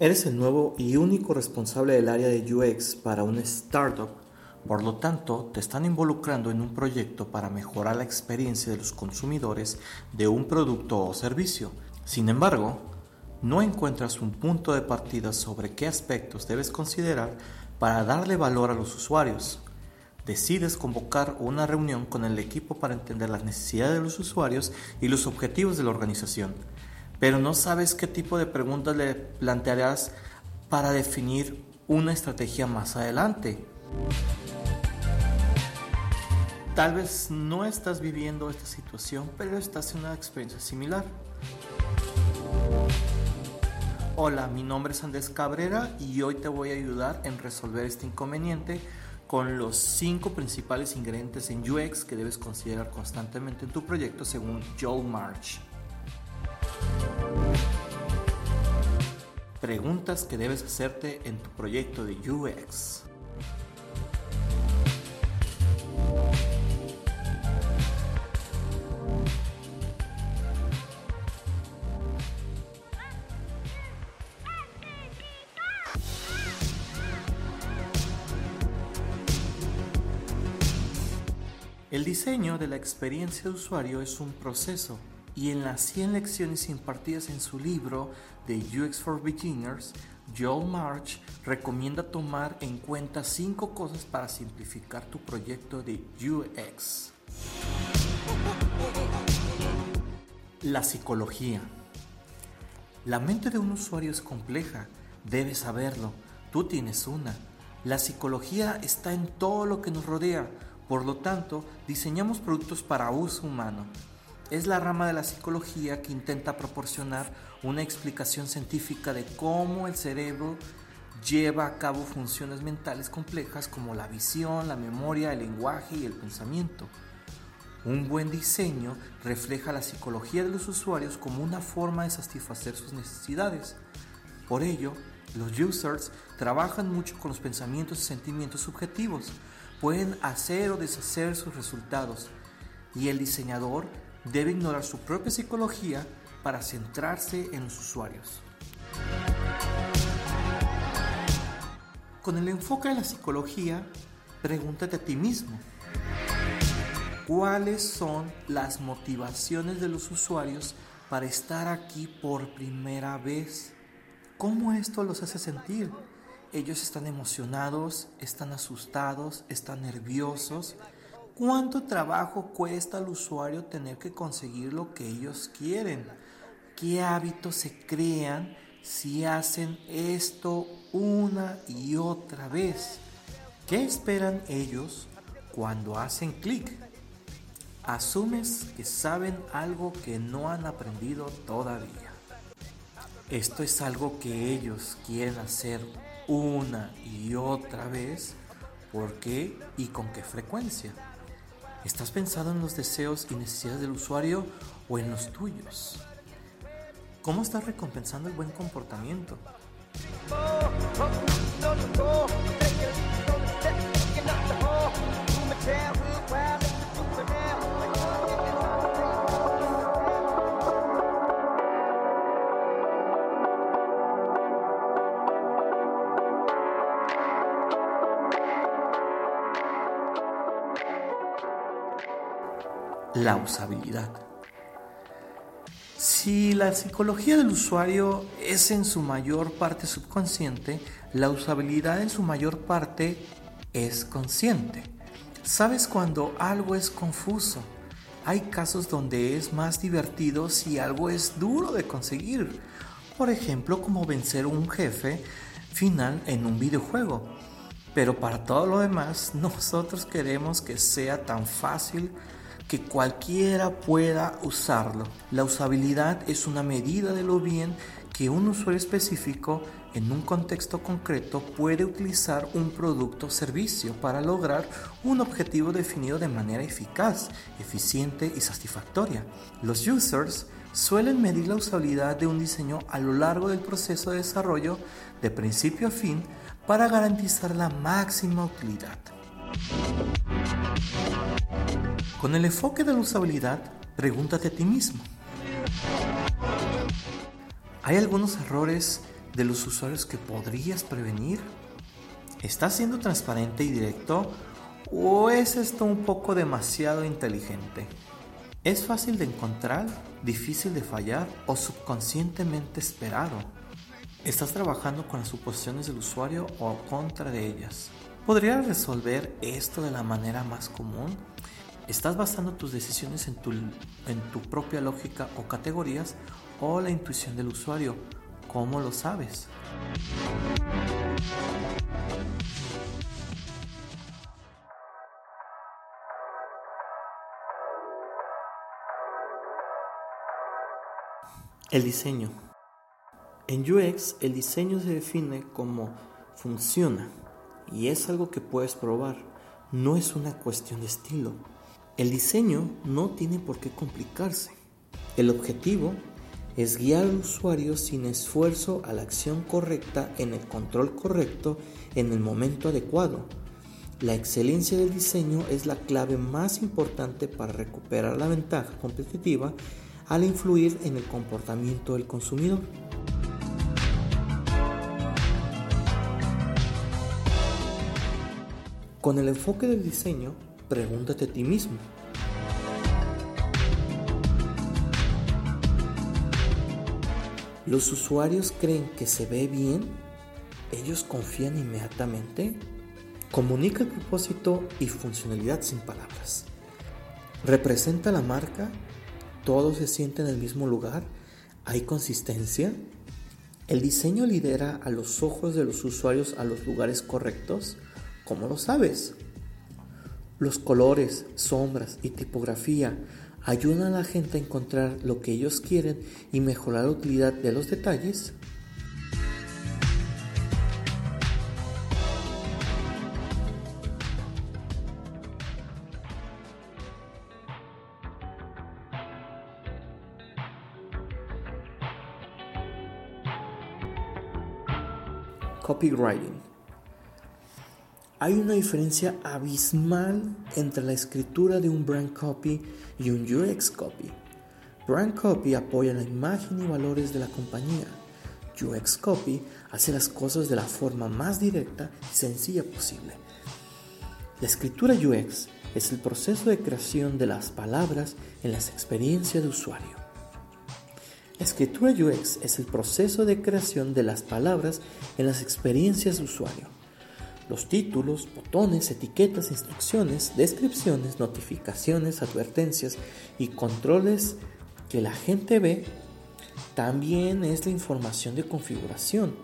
Eres el nuevo y único responsable del área de UX para una startup, por lo tanto te están involucrando en un proyecto para mejorar la experiencia de los consumidores de un producto o servicio. Sin embargo, no encuentras un punto de partida sobre qué aspectos debes considerar para darle valor a los usuarios. Decides convocar una reunión con el equipo para entender las necesidades de los usuarios y los objetivos de la organización pero no sabes qué tipo de preguntas le plantearás para definir una estrategia más adelante. Tal vez no estás viviendo esta situación, pero estás en una experiencia similar. Hola, mi nombre es Andrés Cabrera y hoy te voy a ayudar en resolver este inconveniente con los cinco principales ingredientes en UX que debes considerar constantemente en tu proyecto según Joel March. Preguntas que debes hacerte en tu proyecto de UX. El diseño de la experiencia de usuario es un proceso y en las 100 lecciones impartidas en su libro de UX for Beginners, Joel March recomienda tomar en cuenta 5 cosas para simplificar tu proyecto de UX. La psicología. La mente de un usuario es compleja, debes saberlo, tú tienes una. La psicología está en todo lo que nos rodea, por lo tanto, diseñamos productos para uso humano es la rama de la psicología que intenta proporcionar una explicación científica de cómo el cerebro lleva a cabo funciones mentales complejas como la visión, la memoria, el lenguaje y el pensamiento. Un buen diseño refleja la psicología de los usuarios como una forma de satisfacer sus necesidades. Por ello, los users trabajan mucho con los pensamientos y sentimientos subjetivos. Pueden hacer o deshacer sus resultados. Y el diseñador debe ignorar su propia psicología para centrarse en los usuarios. Con el enfoque de la psicología, pregúntate a ti mismo, ¿cuáles son las motivaciones de los usuarios para estar aquí por primera vez? ¿Cómo esto los hace sentir? Ellos están emocionados, están asustados, están nerviosos, ¿Cuánto trabajo cuesta al usuario tener que conseguir lo que ellos quieren? ¿Qué hábitos se crean si hacen esto una y otra vez? ¿Qué esperan ellos cuando hacen clic? Asumes que saben algo que no han aprendido todavía. Esto es algo que ellos quieren hacer una y otra vez. ¿Por qué y con qué frecuencia? ¿Estás pensando en los deseos y necesidades del usuario o en los tuyos? ¿Cómo estás recompensando el buen comportamiento? La usabilidad. Si la psicología del usuario es en su mayor parte subconsciente, la usabilidad en su mayor parte es consciente. ¿Sabes cuando algo es confuso? Hay casos donde es más divertido si algo es duro de conseguir. Por ejemplo, como vencer un jefe final en un videojuego. Pero para todo lo demás, nosotros queremos que sea tan fácil que cualquiera pueda usarlo. La usabilidad es una medida de lo bien que un usuario específico en un contexto concreto puede utilizar un producto o servicio para lograr un objetivo definido de manera eficaz, eficiente y satisfactoria. Los users suelen medir la usabilidad de un diseño a lo largo del proceso de desarrollo de principio a fin para garantizar la máxima utilidad. Con el enfoque de la usabilidad, pregúntate a ti mismo. ¿Hay algunos errores de los usuarios que podrías prevenir? ¿Estás siendo transparente y directo o es esto un poco demasiado inteligente? ¿Es fácil de encontrar, difícil de fallar o subconscientemente esperado? ¿Estás trabajando con las suposiciones del usuario o contra de ellas? ¿Podrías resolver esto de la manera más común? ¿Estás basando tus decisiones en tu, en tu propia lógica o categorías o la intuición del usuario? ¿Cómo lo sabes? El diseño. En UX el diseño se define como funciona y es algo que puedes probar, no es una cuestión de estilo. El diseño no tiene por qué complicarse. El objetivo es guiar al usuario sin esfuerzo a la acción correcta en el control correcto en el momento adecuado. La excelencia del diseño es la clave más importante para recuperar la ventaja competitiva al influir en el comportamiento del consumidor. Con el enfoque del diseño, pregúntate a ti mismo, ¿Los usuarios creen que se ve bien? ¿Ellos confían inmediatamente? Comunica el propósito y funcionalidad sin palabras. ¿Representa la marca? ¿Todos se sienten en el mismo lugar? ¿Hay consistencia? ¿El diseño lidera a los ojos de los usuarios a los lugares correctos? ¿Cómo lo sabes? Los colores, sombras y tipografía ayudan a la gente a encontrar lo que ellos quieren y mejorar la utilidad de los detalles? Copywriting hay una diferencia abismal entre la escritura de un brand copy y un UX copy. Brand copy apoya la imagen y valores de la compañía. UX copy hace las cosas de la forma más directa y sencilla posible. La escritura UX es el proceso de creación de las palabras en las experiencias de usuario. La escritura UX es el proceso de creación de las palabras en las experiencias de usuario. Los títulos, botones, etiquetas, instrucciones, descripciones, notificaciones, advertencias y controles que la gente ve también es la información de configuración,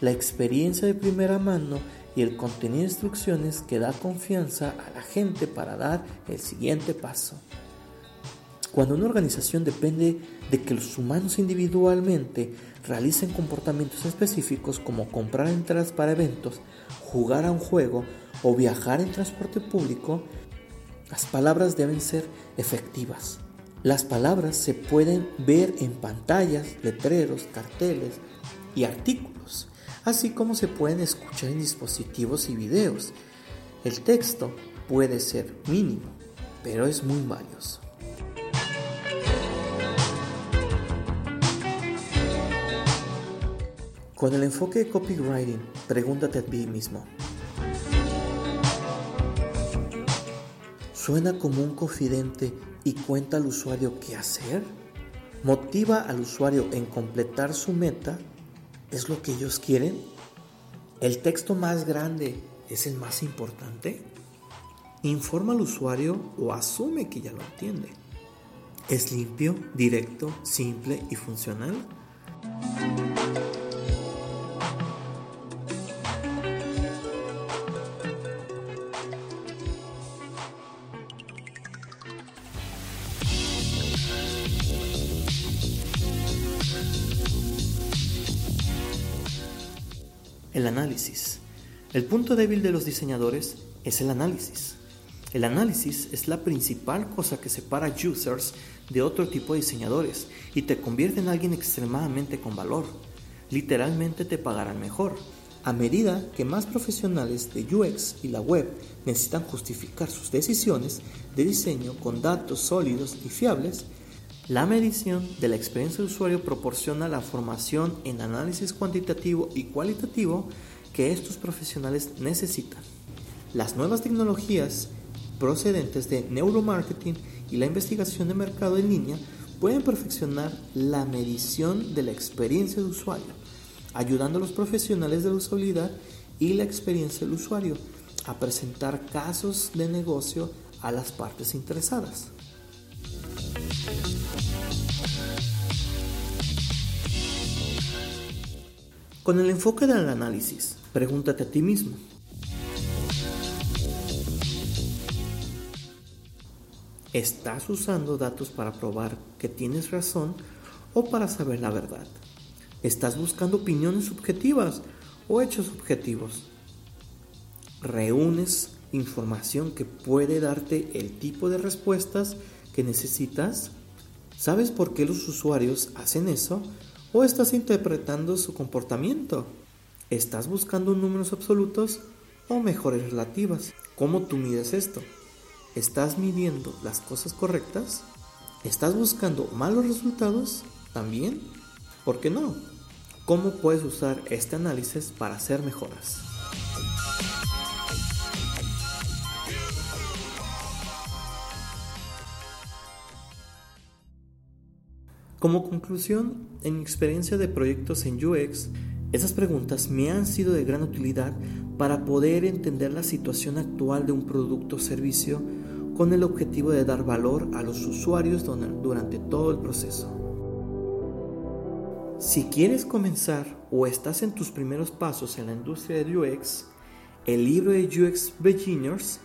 la experiencia de primera mano y el contenido de instrucciones que da confianza a la gente para dar el siguiente paso. Cuando una organización depende de que los humanos individualmente realicen comportamientos específicos como comprar entradas para eventos, jugar a un juego o viajar en transporte público, las palabras deben ser efectivas. Las palabras se pueden ver en pantallas, letreros, carteles y artículos, así como se pueden escuchar en dispositivos y videos. El texto puede ser mínimo, pero es muy valioso. Con el enfoque de copywriting, pregúntate a ti mismo. ¿Suena como un confidente y cuenta al usuario qué hacer? ¿Motiva al usuario en completar su meta? ¿Es lo que ellos quieren? ¿El texto más grande es el más importante? ¿Informa al usuario o asume que ya lo entiende? ¿Es limpio, directo, simple y funcional? El análisis. El punto débil de los diseñadores es el análisis. El análisis es la principal cosa que separa users de otro tipo de diseñadores y te convierte en alguien extremadamente con valor. Literalmente te pagarán mejor. A medida que más profesionales de UX y la web necesitan justificar sus decisiones de diseño con datos sólidos y fiables, La medición de la experiencia de usuario proporciona la formación en análisis cuantitativo y cualitativo que estos profesionales necesitan. Las nuevas tecnologías procedentes de neuromarketing y la investigación de mercado en línea pueden perfeccionar la medición de la experiencia de usuario, ayudando a los profesionales de la usabilidad y la experiencia del usuario a presentar casos de negocio a las partes interesadas. Con el enfoque del análisis, pregúntate a ti mismo, ¿Estás usando datos para probar que tienes razón o para saber la verdad? ¿Estás buscando opiniones subjetivas o hechos objetivos? ¿Reúnes información que puede darte el tipo de respuestas que necesitas? ¿Sabes por qué los usuarios hacen eso? ¿O estás interpretando su comportamiento? ¿Estás buscando números absolutos o mejores relativas? ¿Cómo tú mides esto? ¿Estás midiendo las cosas correctas? ¿Estás buscando malos resultados? ¿También? ¿Por qué no? ¿Cómo puedes usar este análisis para hacer mejoras? Como conclusión, en mi experiencia de proyectos en UX, esas preguntas me han sido de gran utilidad para poder entender la situación actual de un producto o servicio con el objetivo de dar valor a los usuarios durante todo el proceso. Si quieres comenzar o estás en tus primeros pasos en la industria de UX, el libro de UX Beginners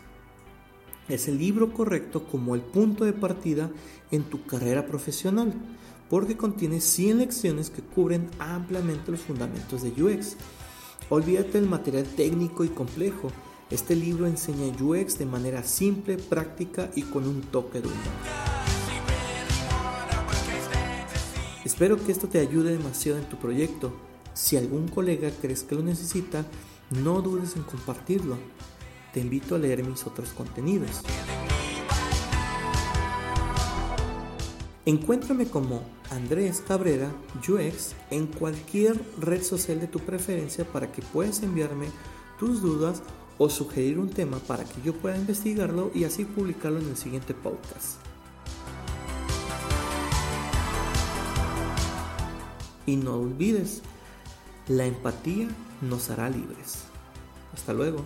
es el libro correcto como el punto de partida en tu carrera profesional, porque contiene 100 lecciones que cubren ampliamente los fundamentos de UX. Olvídate del material técnico y complejo este libro enseña UX de manera simple, práctica y con un toque de humor. Espero que esto te ayude demasiado en tu proyecto. Si algún colega crees que lo necesita, no dudes en compartirlo. Te invito a leer mis otros contenidos. Encuéntrame como Andrés Cabrera UX en cualquier red social de tu preferencia para que puedas enviarme tus dudas o sugerir un tema para que yo pueda investigarlo y así publicarlo en el siguiente podcast. Y no olvides, la empatía nos hará libres. Hasta luego.